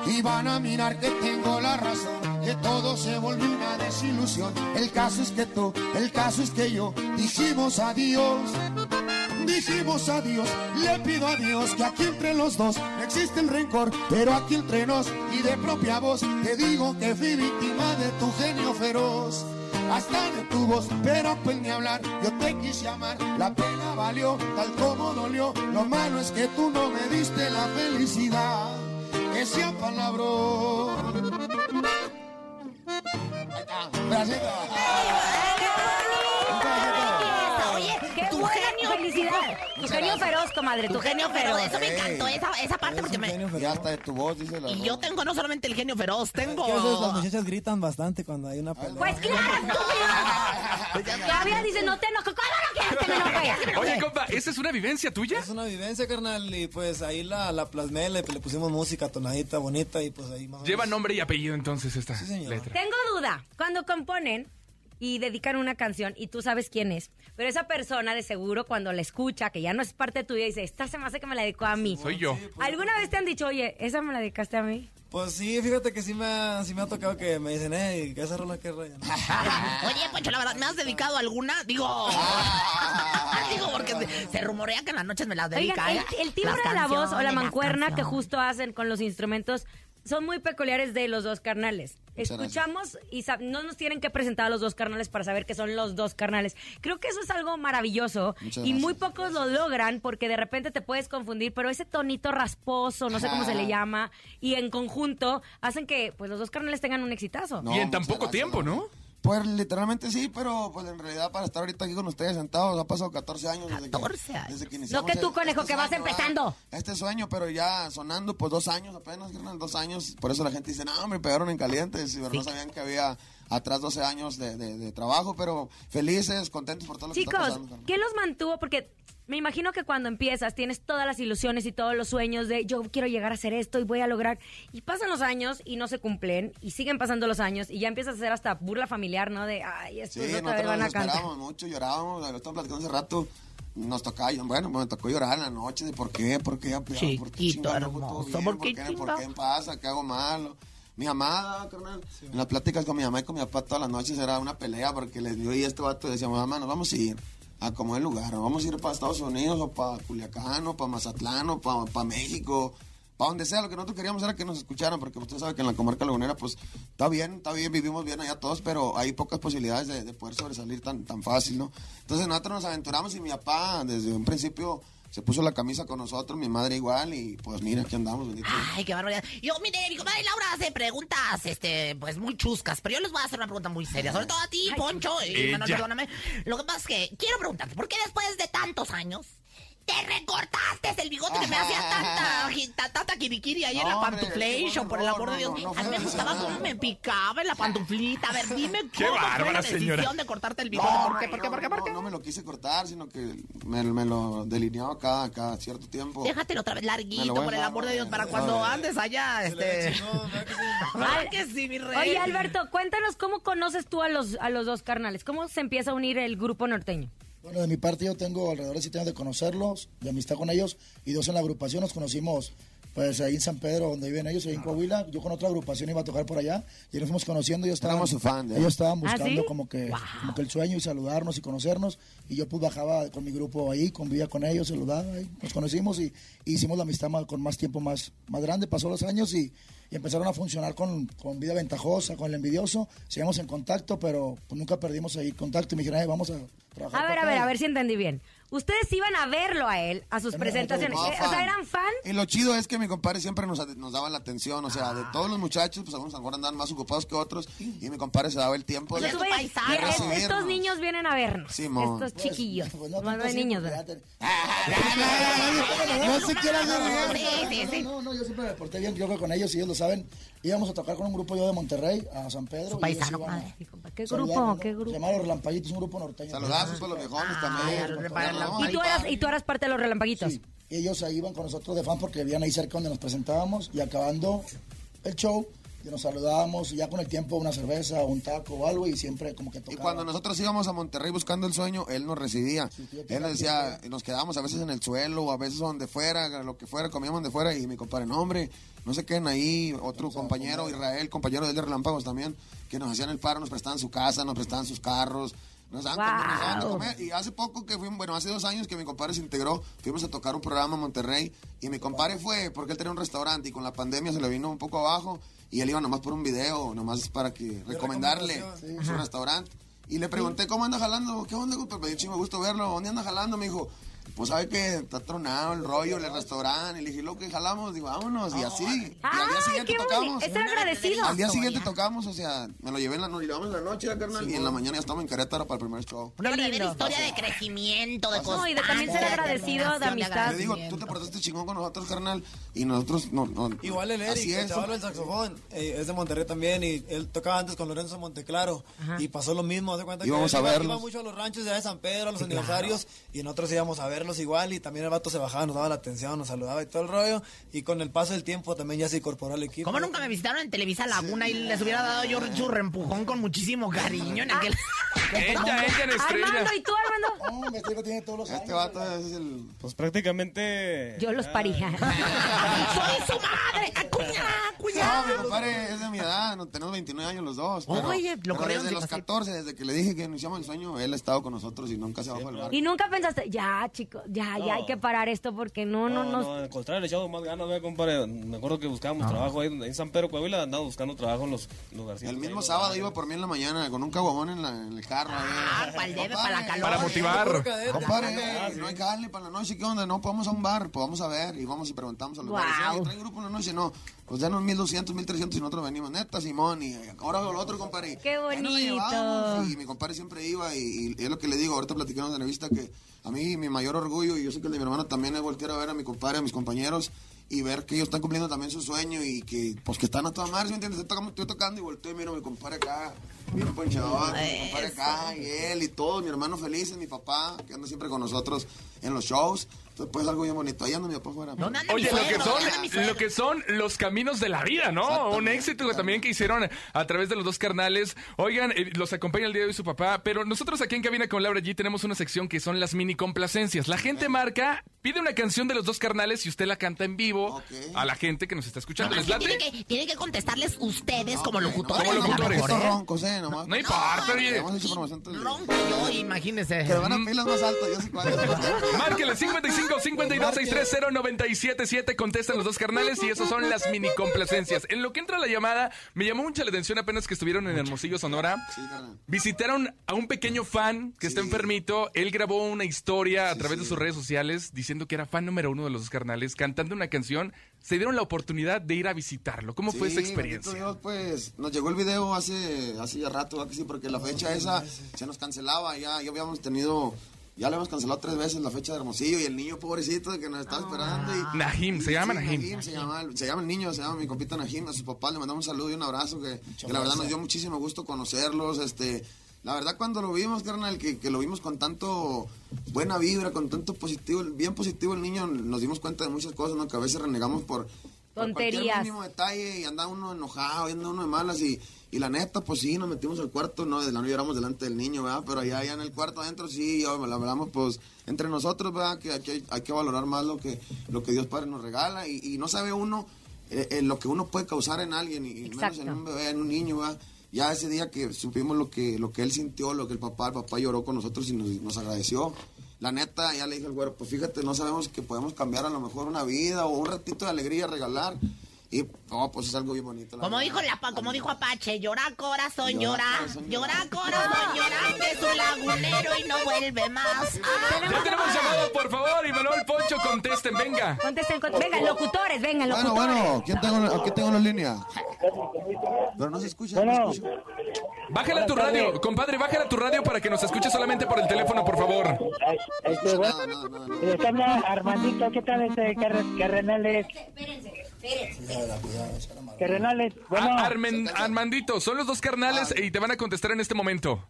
y van a mirar que tengo la razón, que todo se volvió una desilusión. El caso es que tú, el caso es que yo dijimos adiós, dijimos adiós. Le pido a Dios que aquí entre los dos no existe el rencor, pero aquí entre nos y de propia voz te digo que fui víctima de tu genio feroz. Hasta de tu voz, pero pues ni hablar, yo te quise amar, la pena valió, tal como dolió, lo malo es que tú no me diste la felicidad que sea palabrón. Ahí está, un pedacito. Tu genio feroz, comadre, tu, Tu genio feroz, eso me encantó, esa, esa parte Es porque me... genio Y feroz. hasta de tu voz, dice la Y yo tengo no solamente el genio feroz, tengo... Que a veces las muchachas gritan bastante cuando hay una pelea. Pues claro, estúpido. Todavía dice, no te enojes. ¿Cómo no quieres que me enoje? Oye, compa, ¿esa es una vivencia tuya? Es una vivencia, carnal, y pues ahí la, la plasmé, le, le pusimos música tonadita, bonita, y pues ahí más Lleva nombre y apellido entonces esta Sí, señor. letra. Tengo duda. Cuando componen y dedican una canción y tú sabes quién es, pero esa persona de seguro cuando la escucha, que ya no es parte tuya, dice, esta se me hace que me la dedicó a mí. Soy yo. ¿Alguna vez te han dicho, oye, esa me la dedicaste a mí? Pues sí, fíjate que sí me ha, sí me ha tocado que me dicen, hey, ¿qué esa rola qué rollo? Oye, Poncho, la verdad, ¿me has dedicado alguna? Digo... Digo, porque se, se rumorea que en las noches me las dedica, Oigan, el, ¿eh? el timbre de la voz o la mancuerna que justo hacen con los instrumentos son muy peculiares de los dos carnales. Muchas Escuchamos y sab- no nos tienen que presentar a los dos carnales para saber que son los dos carnales. Creo que eso es algo maravilloso Muchas y muy gracias. pocos lo logran porque de repente te puedes confundir, pero ese tonito rasposo, no sé cómo se le llama, y en conjunto hacen que pues los dos carnales tengan un exitazo. No, y en tan poco gracias, tiempo, ¿no? Pues literalmente sí, pero pues en realidad para estar ahorita aquí con ustedes sentados ha pasado 14 años. Desde 14 que, años. Desde que No iniciamos que tú, conejo, este que vas sueño, empezando. Este sueño, pero ya sonando pues dos años apenas, carnal, dos años. Por eso la gente dice, no, me pegaron en caliente. Si no sabían que había atrás 12 años de, de- de trabajo, pero felices, contentos por todo lo que está Chicos, pasando. ¿qué los mantuvo? Porque me imagino que cuando empiezas tienes todas las ilusiones y todos los sueños de yo quiero llegar a hacer esto y voy a lograr. Y pasan los años y no se cumplen y siguen pasando los años y ya empiezas a hacer hasta burla familiar, ¿no? De, ay, estos Sí, otra vez van a cantar. mucho, llorábamos, lo estamos platicando hace rato. Nos tocaba, bueno, me tocó llorar en la noche de por qué, por qué, por qué Chiquito chingado, no, hermoso, bien, ¿por por qué qué, chingado? por qué pasa, qué hago malo. Mi amada, carnal, en las pláticas con mi mamá y con mi papá todas las noches era una pelea porque les dio y este vato decía, mamá, nos vamos a ir a como el lugar, vamos a ir para Estados Unidos o para Culiacán o para Mazatlán o para, para México. Para donde sea, lo que nosotros queríamos era que nos escucharan, porque usted sabe que en la comarca lagunera, pues, está bien, está bien, vivimos bien allá todos, pero hay pocas posibilidades de, de poder sobresalir tan, tan fácil, ¿no? Entonces nosotros nos aventuramos y mi papá, desde un principio, se puso la camisa con nosotros, mi madre igual, y pues mira, aquí andamos, bendito. Ay, qué barbaridad. Yo, mire, mi comadre Laura hace preguntas, este, pues muy chuscas, pero yo les voy a hacer una pregunta muy seria, sobre todo a ti, Poncho, y. Manuel, perdóname. Lo que pasa es que quiero preguntarte, ¿por qué después de tantos años te recortaste el bigote que me hacía tanta, ta- tanta kirikiri ahí en la pantuflation, por el no, amor de Dios? no, no a mí me gustaba cómo me picaba en la pantuflita. A ver, dime Qué cómo fue la decisión señora. de cortarte el bigote. ¿Por qué? ¿Por qué? ¿Por qué? ¿Por qué? No, no me lo quise cortar, sino que me, me lo delineaba cada, cada cierto tiempo. Déjatelo otra vez larguito, por el amor de Dios, para cuando andes allá, este... ¿Verdad que sí, mi rey? Oye, Alberto, cuéntanos cómo conoces tú a los, a los dos carnales. ¿Cómo se empieza a unir el grupo norteño? Bueno, de mi parte yo tengo alrededor de siete años de conocerlos, de amistad con ellos, y dos en la agrupación nos conocimos pues ahí en San Pedro, donde viven ellos, ahí en Coahuila. Yo con otra agrupación iba a tocar por allá, y nos fuimos conociendo, ellos estaban, su fan él. ellos estaban ¿Ah, buscando sí? como, que, como que el sueño y saludarnos y conocernos, y yo pues bajaba con mi grupo ahí, convivía con ellos, saludaba, y nos conocimos y, y hicimos la amistad más- con más tiempo más, más grande, pasó los años y, y empezaron a funcionar con, con vida ventajosa, con el envidioso, seguimos en contacto, pero pues, nunca perdimos ahí contacto y me dijeron, "Ay, vamos a trabajar. A ver, a ver, acá". a ver si entendí bien. Ustedes iban a verlo a él, a sus Era presentaciones. Eh, O sea. ¿eran fan? Y lo chido es que mi compadre siempre nos, nos daba la atención, o sea, de todos los muchachos, pues algunos a lo mejor andaban más ocupados que otros, y mi compadre se daba el tiempo de, De recibirnos. estos niños vienen a vernos. Simón. estos chiquillos. Pues no, tanto de niños, No se quiera hacer Sí, sí, sí. No, no, yo siempre me porté bien, yo creo que con ellos, y ellos lo saben. Íbamos a tocar con un grupo yo de Monterrey, a San Pedro. Su paisano, compa, ¿Qué grupo? ¿Qué grupo? Se llama Los Relampaguitos, un grupo norteño. saludazos para los viejones Ay, también. ¿Y tú, eras, y tú eras parte de los relampaguitos. Sí, y ellos ahí iban con nosotros de fan porque vivían ahí cerca donde nos presentábamos y acabando el show, y nos saludábamos y ya con el tiempo una cerveza, un taco o algo y siempre como que Y tocaba. cuando nosotros íbamos a Monterrey buscando el sueño, él nos recibía. Sí, él nos decía, nos quedábamos a veces en el suelo, o a veces donde fuera, lo que fuera, comíamos donde fuera. Y mi compadre, no, hombre, no se queden ahí. Otro compañero, Israel, compañero de Relámpagos también, que nos hacían el paro, nos prestaban su casa, nos prestaban sus carros. Nos daban, Wow. nos daban de comer. Y hace poco que fuimos, bueno, hace dos años que mi compadre se integró, fuimos a tocar un programa en Monterrey. Y mi compadre fue porque él tenía un restaurante y con la pandemia se le vino un poco abajo. Y él iba nomás por un video, nomás para que recomendarle su restaurante. Y le pregunté, ¿cómo anda jalando? ¿Qué onda? Pues me dio chingo gusto verlo. ¿Dónde anda jalando? Me dijo, pues sabe que está tronado el rollo, el restaurante. Y le dije, lo que jalamos, digo, vámonos. Y así. Y al día ¡Ay, siguiente tocamos. bonito! Están agradecidos. Al día siguiente tocamos, o sea, me lo llevé en la noche, llevamos en la noche, carnal, y en la mañana ya estamos en Querétaro para el primer show. Una lindo. historia de crecimiento, de No, y de también ser agradecido, de amistad. Le digo, tú te portaste chingón con nosotros, carnal, y nosotros no. Igual el Eric, el es. chaval del saxofón, eh, es de Monterrey también y él tocaba antes con Lorenzo Monteclaro y pasó lo mismo, ¿se cuenta? Íbamos que iba- verlos. Iba mucho a los ranchos de San Pedro, a los aniversarios y nosotros íbamos a verlos igual y también el vato se bajaba, nos daba la atención, nos saludaba y todo el rollo y con el paso del tiempo también ya se incorporó al equipo. ¿Cómo nunca me visitaron en Televisa Laguna y les hubiera dado yo su reempujón con muchísimo cariño en aquel... Ella, ella en estrella. Armando, ¿y tú, Armando? No, mi estilo tiene todos los Este años, vato ¿verdad? es el... Pues prácticamente. Yo los paría. ¡Soy su madre! Mi compadre es de mi edad, no, tenemos 29 años los dos. Pero, Oye, lo pero desde los hacer- 14, desde que le dije que iniciamos el sueño, él ha estado con nosotros y nunca se bajó del barco. Y nunca pensaste, ya, chicos, ya, ya hay que parar esto porque no, no, No, no. no, al contrario, le echamos más ganas, ¿ve, compadre. Me acuerdo que buscábamos trabajo ahí en San Pedro, Coahuila, andamos buscando trabajo en los lugares. El mismo sábado iba por mí en la mañana con un caguamón en, la- en el carro. Ah, ahí. pa'l debe, para la calor. Para motivar. Compadre, no hay jale para la noche, ¿qué onda? No, pues vamos a un bar, pues vamos a ver. Y vamos y preguntamos a los Guau. bares. Oye, ¿traen grupo en la noche? No, pues danos 1200, 1300 y nosotros venimos. Neta, Simón, y ahora lo otro, compadre. Qué Ahí nos la bonito. llevamos, Y mi compadre siempre iba y, y es lo que le digo, ahorita platicamos en la entrevista que a mí mi mayor orgullo, y yo sé que el de mi hermano también es voltear a ver a mi compadre, a mis compañeros, y ver que ellos están cumpliendo también su sueño y que, pues, que están a toda madre, ¿sí ¿me entiendes? Estoy tocando, estoy tocando y volteo y miro a mi compadre acá, bien ponchador, mi compadre acá, y él, y todos, mi hermano felices, mi papá, que anda siempre con nosotros en los shows. Entonces, pues, algo bien bonito. Ahí anda mi papá afuera. ¿Dónde anda Oye, lo que son, lo que son los caminos de la vida, ¿no? Un éxito también que hicieron a través de los dos carnales. Oigan, eh, los acompaña el día de hoy su papá, pero nosotros aquí en Cabina con Laura G tenemos una sección que son las mini complacencias. La gente marca, pide una canción de los dos carnales y usted la canta en vivo a la gente que nos está escuchando. ¿Les que late? tienen, que, tienen que contestarles ustedes como locutores. Como locutores. ¿eh? Sí, nomás. No importa. Ronco yo, imagínese. Que van a pilas más altas, yo sé cuál. Márquele Márcale 55 52 630 977. Contestan los dos carnales y esos son las mini complacencias. En lo que entra la llamada, me llamó mucha la atención apenas que estuvieron en Hermosillo, Sonora. Visitaron a un pequeño fan que está enfermito. Él grabó una historia a través de sus redes sociales diciendo que era fan número uno de los dos carnales, cantando una canción. Se dieron la oportunidad de ir a visitarlo. ¿Cómo fue esa experiencia? Dios, pues nos llegó el video hace, hace ya rato, ¿verdad que sí? Porque la fecha esa se nos cancelaba, ya, ya habíamos tenido, ya le hemos cancelado tres veces la fecha de Hermosillo y el niño pobrecito que nos estaba esperando. Y, Nahim, se llama Sí, Nahim. se, llama, se llama el niño, se llama mi compita Nahim, a sus papás le mandamos un saludo y un abrazo, que, que la verdad nos dio muchísimo gusto conocerlos, este... La verdad cuando lo vimos, carnal, que, que lo vimos con tanto buena vibra, con tanto positivo, bien positivo el niño, nos dimos cuenta de muchas cosas, ¿no? Que a veces renegamos por, por Tonterías. mínimo detalle y anda uno enojado, y anda uno de malas y, y la neta, pues sí, nos metimos al cuarto, no, de la no lloramos delante del niño, ¿verdad? Pero allá, allá en el cuarto adentro sí, yo, la hablamos pues entre nosotros, ¿verdad? Que hay, que hay que valorar más lo que, lo que Dios Padre nos regala y, y no sabe uno eh, eh, lo que uno puede causar en alguien y, y menos en un bebé, en un niño, ¿verdad? Ya ese día que supimos lo que, lo que él sintió, lo que el papá, el papá lloró con nosotros y nos, agradeció. La neta, ya le dije al güero, pues fíjate, no sabemos que podemos cambiar a lo mejor una vida o un ratito de alegría, regalar. Y, no, pues es algo bien bonito. la Como verdad. dijo, la, pa- como dijo Apache, llora corazón, Llora, llora, corazón, llora que es un lagunero y no vuelve más. Ah, Ya tenemos llamado, por favor, y Manuel Poncho, contesten, venga. Contesten, con- venga, locutores, venga, Bueno, locutores. bueno, ¿quién tengo, aquí tengo la línea? Pero no se escucha, no se escucha. Bájala tu radio, compadre, bájala tu radio para que nos escuche solamente por el teléfono, por favor. Este, bueno, les habla Armandito, ¿qué tal este Carre- Carrenales? Carrenales, bueno, Ah, Armen- Armandito, son los dos carnales y te van a contestar en este momento.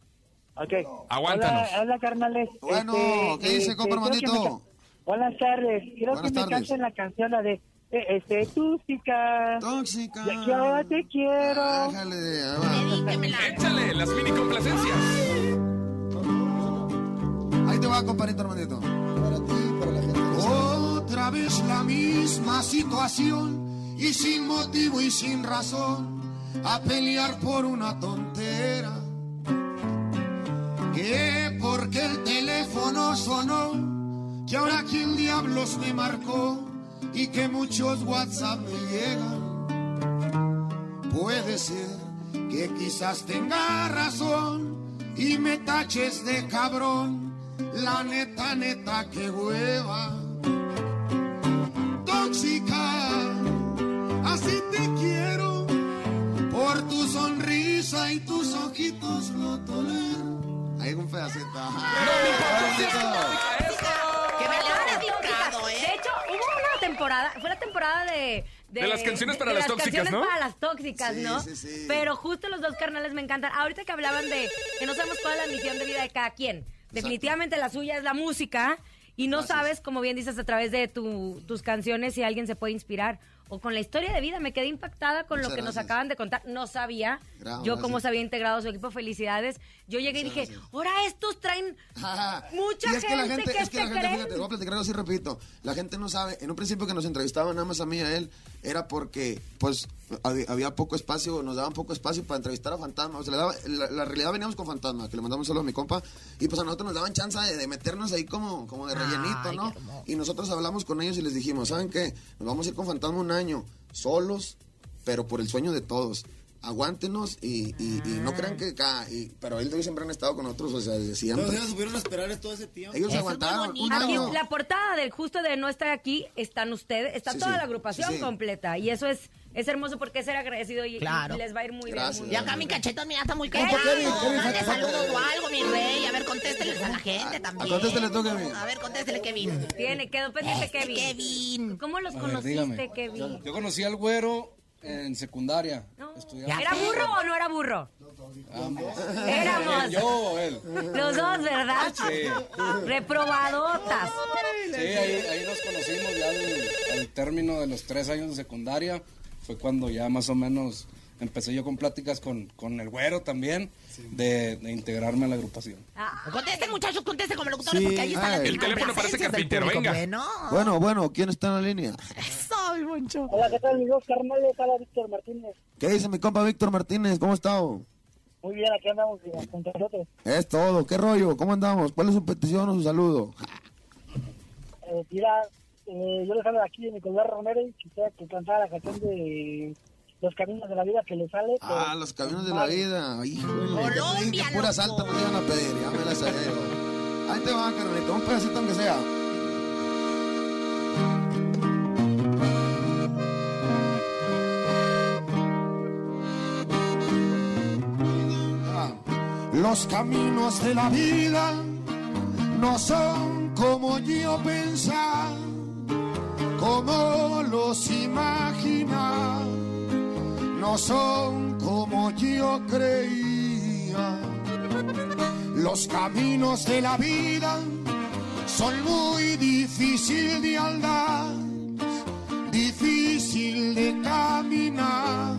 ok. Aguántanos. Hola, hola carnales. Bueno, ¿qué dice, compa quiero que Armandito? Buenas tardes, quiero Buenas que me canten la canción, la de, eh, este, tóxica. Tóxica. Ya que ahora te quiero. Va. Échale las mini complacencias. Ahí te va, compadrito Armandito. Para ti, para la gente. Otra vez la misma situación y sin motivo y sin razón a pelear por una tontera. Que porque el teléfono sonó, que ahora quién diablos me marcó y que muchos WhatsApp me llegan. Puede ser que quizás tenga razón y me taches de cabrón. La neta, neta, que hueva. Y tus ojitos lo tolero. Ahí un pedacito. Que me la han Tóxica. dedicado, De ¿eh? hecho, hubo una temporada, fue la temporada de... De las canciones para las tóxicas, canciones ¿no? para las tóxicas, Sí, ¿no? sí, sí. Pero justo los dos carnales me encantan. Ahorita que hablaban de que no sabemos cuál es la misión de vida de cada quien. Definitivamente la suya es la música y no sabes, como bien dices, a través de tu- tus canciones si alguien se puede inspirar. O con la historia de vida, me quedé impactada con Muchas lo que nos acaban de contar. No sabía yo cómo se había integrado su equipo. Felicidades. Yo llegué y dije, ahora estos traen mucha y es que la gente, que es que la te gente, fíjate, voy a platicar algo así, repito. La gente no sabe, en un principio que nos entrevistaban nada más a mí y a él, era porque, pues, había, poco espacio, nos daban poco espacio para entrevistar a Fantasma. O sea, daba- la, la realidad veníamos con Fantasma, que le mandamos solo a mi compa, y pues a nosotros nos daban chance de, de meternos ahí como, como de rellenito, ¿no? Y nosotros hablamos con ellos y les dijimos, ¿saben qué? Nos vamos a ir con Fantasma un año, solos, pero por el sueño de todos. Aguántenos y, y- y no crean que... ca- y- pero él y siempre han estado con nosotros, o sea, desde siempre. Entonces ellos supieron esperar todo ese tiempo. Ellos aguantaron un Aquí, año. la portada del justo de no estar aquí están ustedes, está Sí, toda sí. la agrupación Sí, sí. completa y eso es es hermoso porque es ser agradecido y, les va a ir muy Gracias. bien. Y acá mi cachetón, mira, está muy Kevin, Mande saludos o algo, mi rey. A ver, contésteles a la gente también. contéstele tú, Kevin. A ver, contéstele, Kevin. Tiene, quedó pendiente Este Kevin. Kevin. ¿Cómo los A ver, conociste, dígame. Kevin? Yo conocí al güero en secundaria. No. ¿Era burro o no era burro? Éramos. ¿Yo o él? Los dos, ¿verdad? Sí. Reprobadotas. Sí, ahí, ahí nos conocimos ya al, al término de los tres años de secundaria. Fue cuando ya más o menos empecé yo con pláticas con, con el güero también de, de integrarme a la agrupación. Ah, Contesten, muchachos, contesten como locutores Sí. porque ahí están Ay. las El teléfono parece carpintero, venga. Bueno. Bueno, bueno, ¿quién está en la línea? Eso, Moncho. Hola, ¿qué tal, mis dos carnales? Hola, Víctor Martínez. ¿Qué dice mi compa Víctor Martínez? ¿Cómo está? Muy bien, aquí andamos eh, a nosotros. Es todo, ¿qué rollo? ¿Cómo andamos? ¿Cuál es su petición o su saludo? de tirar. Eh, yo les hablo de aquí de Nicolás Romero y quisiera que cantara la canción de Los Caminos de la Vida que le sale. Ah, los caminos de la vida. Híjole, dije que pura salta me iban a pedir. Ya me la sabía yo. Ahí te va, carnalito. Un pedacito aunque sea. Los caminos de la vida no son como yo pensaba, como los imaginaba, no son como yo creía. Los caminos de la vida son muy difícil de andar, difícil de caminar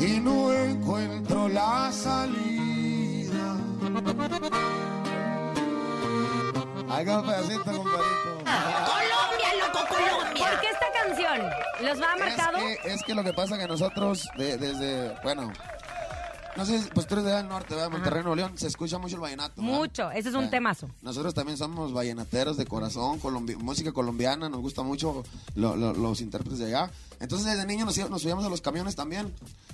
y no encuentro la salida. Haga un pedacito, compadrito. ¿Por qué esta canción? ¿Los va marcado? Es que, es que lo que pasa que nosotros, de- desde, bueno, no sé, pues tú eres de allá del norte, ¿verdad? Monterrey, Nuevo León, se escucha mucho el vallenato. ¿verdad? Mucho, ese es un Sí. temazo. Nosotros también somos vallenateros de corazón, colombi- música colombiana, nos gusta mucho lo- lo- los intérpretes de allá. Entonces desde niños nos, nos subíamos a los camiones también,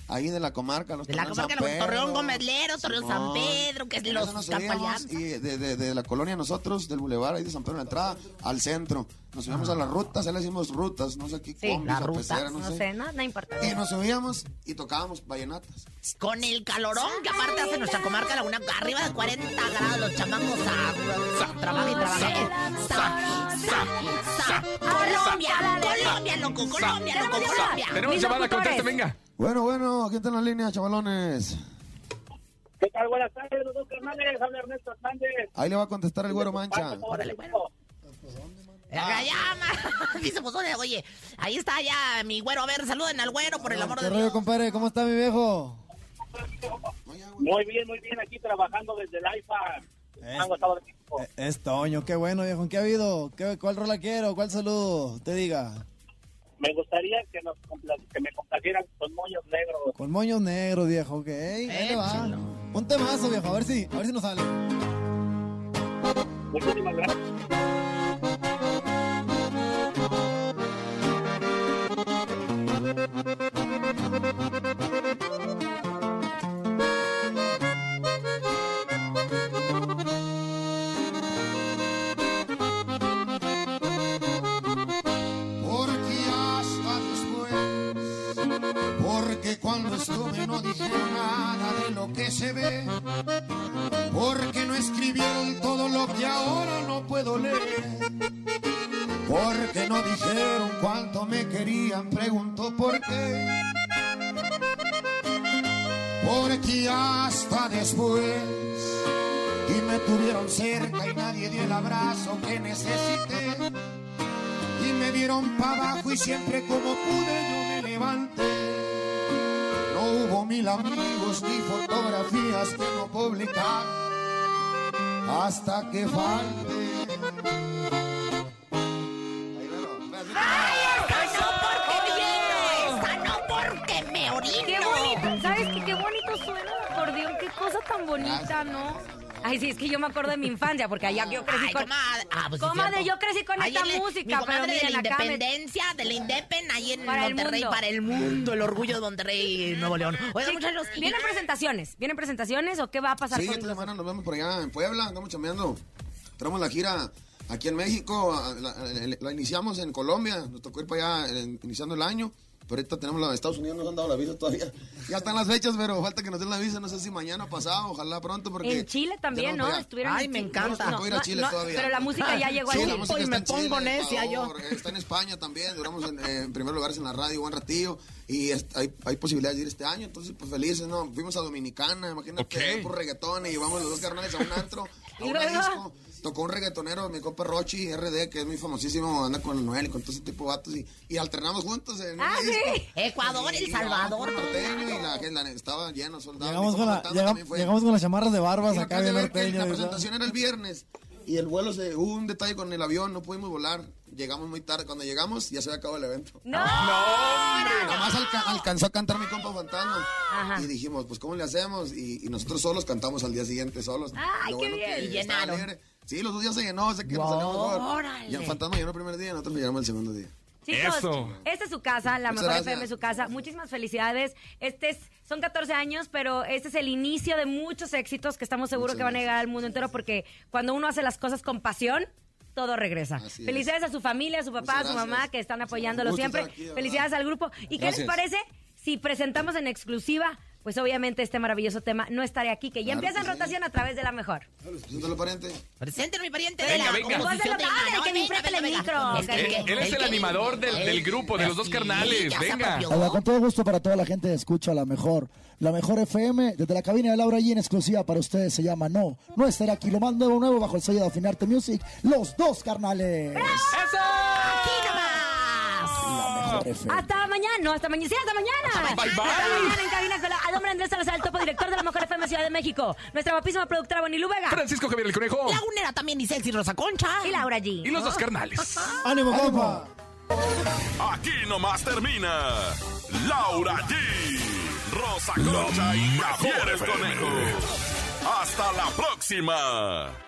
ahí de la comarca. Los De la comarca, San los Torreón Pedro, Gómezlero, Torreón San. Pedro, que es los nos subíamos y de, de- de la colonia nosotros, del bulevar ahí de San Pedro, la entrada, al centro. Nos subíamos a las rutas, ahí le decimos rutas, no sé qué, Sí, combis la ruta. peceras, No, no, sé. sé, no, no importa. Y nos subíamos y tocábamos vallenatas. Con el calorón que aparte hace nuestra comarca Laguna, arriba de 40 grados, los chamacos a trabaja y trabaja. Colombia, Colombia, loco, Colombia, loco, Tenemos llamada, conteste, venga. Bueno, bueno, ¿quién está en la línea, chavalones? ¿Qué tal? Buenas tardes, los dos Hernández. Habla Ernesto Hernández. Ahí le va a contestar el güero mancha. Órale, bueno. Ma- dice Pozole, oye, ahí está ya mi güero. A ver, saluden al güero, por el amor ¿Qué de rollo, Dios. compadre? ¿Cómo está mi viejo? Muy bien, muy bien. Aquí trabajando desde el IFA. México. Eh, Es Toño, qué bueno, viejo. ¿Qué ha habido? ¿Qué, ¿Cuál rola quiero? ¿Cuál saludo? Te diga. Me gustaría que, nos compla- que me complacieran con moños negros. Con moños negros, viejo, ok. Ahí le va. Un temazo, viejo. A ver si, a ver si nos sale. Muchísimas gracias. Cuando estuve no dijeron nada de lo que se ve, porque no escribieron todo lo que ahora no puedo leer, porque no dijeron cuánto me querían, pregunto por qué, porque hasta después y me tuvieron cerca y nadie dio el abrazo que necesité y me dieron para abajo y siempre como pude yo me levanté. Mil amigos ni fotografías que no publicar hasta que falte. Esa no porque no porque me orino. Qué bonito, ¿sabes qué? Qué bonito suena el acordeón, qué cosa tan bonita, ¿no? Ay, sí, es que yo me acuerdo de mi infancia, porque allá yo crecí Ay, con... comadre. Ah, pues Comadre, yo crecí con Ahí esta el- música, mi pero de la acá me- independencia, de la Indepen, ahí en Para el Monterrey, mundo. para el mundo, el orgullo de Monterrey, Nuevo León. Oigan, Sí, muchachos, ¿Vienen presentaciones? ¿Vienen presentaciones o qué va a pasar Sí, con esta semana nos vemos por allá en Puebla, andamos chambeando. Tenemos la gira aquí en México, a- la, la- la iniciamos en Colombia, nos tocó ir para allá en- iniciando el año. Pero ahorita tenemos la de Estados Unidos, no nos han dado la visa todavía. Ya están las fechas, pero falta que nos den la visa, no sé si mañana o pasado, ojalá pronto. Porque En Chile también, ¿no? Estuvieron Ay, en me encanta. No ir a no, Chile no, todavía. Pero la música ya llegó Sí, la música y me pongo Chile, necia yo. Está en España también, duramos en, en primer lugares en la radio, buen ratillo, y es- hay, hay posibilidades de ir este año, entonces pues felices, ¿no? Fuimos a Dominicana, imagínate, Ok. por reggaetón, y llevamos los dos carnales a un antro, a ¿Y un luego? disco. Tocó un reggaetonero, mi compa Rochi, RD, que es muy famosísimo, anda con el Noel y con todo ese tipo de vatos, y, y alternamos juntos en Ah, sí. Ecuador, Y- El Salvador. norteño, y la, la- estaba lleno, soldado. Llegamos con, la, llegamos las chamarras de barbas acá que norteño. La presentación era el viernes y el vuelo se hubo un detalle con el avión, no pudimos volar. Llegamos muy tarde. Cuando llegamos ya se había acabado el evento. ¡No! Nomás alca- alcanzó a cantar mi compa Fantasma. Ajá. Y dijimos, pues, ¿cómo le hacemos? Y, y nosotros solos cantamos al día siguiente, solos. Ay, Lo qué bueno que bien. Y llenaron. Sí, los dos días se llenó, sé que nos salió mejor. Órale. Ya fantasma llegó el primer día, nosotros llegamos el segundo día. Chicos, Eso. esta es su casa, la Muchas mejor gracias. FM es su casa. Muchísimas felicidades. Este es, son 14 años, pero este es el inicio de muchos éxitos que estamos seguros Muchas que van a llegar al mundo entero porque cuando uno hace las cosas con pasión, todo regresa. Así es. Felicidades a su familia, a su papá, a su mamá que están apoyándolo siempre. aquí. Felicidades al grupo. ¿Y qué les parece si presentamos en exclusiva? Pues obviamente este maravilloso tema no estaré aquí, que ya Claro empieza en sí. rotación a través de la mejor. Preséntalo, pariente. Presente mi pariente Venga, venga. Dale, que me Venga, préstale venga, el venga. micro. Es que- Él, es el animador del, del grupo, de los dos carnales. Venga. Hola, con todo gusto para toda la gente que escucha la mejor, la mejor FM, desde la cabina de Laura G en exclusiva para ustedes se llama No, no estará aquí, lo más nuevo, nuevo bajo el sello de Afinarte Music, los dos carnales. ¡Eso! ¡Aquí nomás! La. Hasta mañana, no, hasta mañana, sí, hasta mañana. Bye, bye. Hasta mañana en cabina con la, al hombre Andrés Salazar, el topo director de la Mejor FM Ciudad de México. Nuestra guapísima productora Bonilu Vega. Francisco Javier el Conejo. Lagunera también y sexy Rosa Concha. Y Laura G. Y los dos carnales. ¡Ánimo, ¡Ánimo! compa! Aquí nomás termina Laura G, Rosa Concha y Javier el Conejo. Hasta la próxima.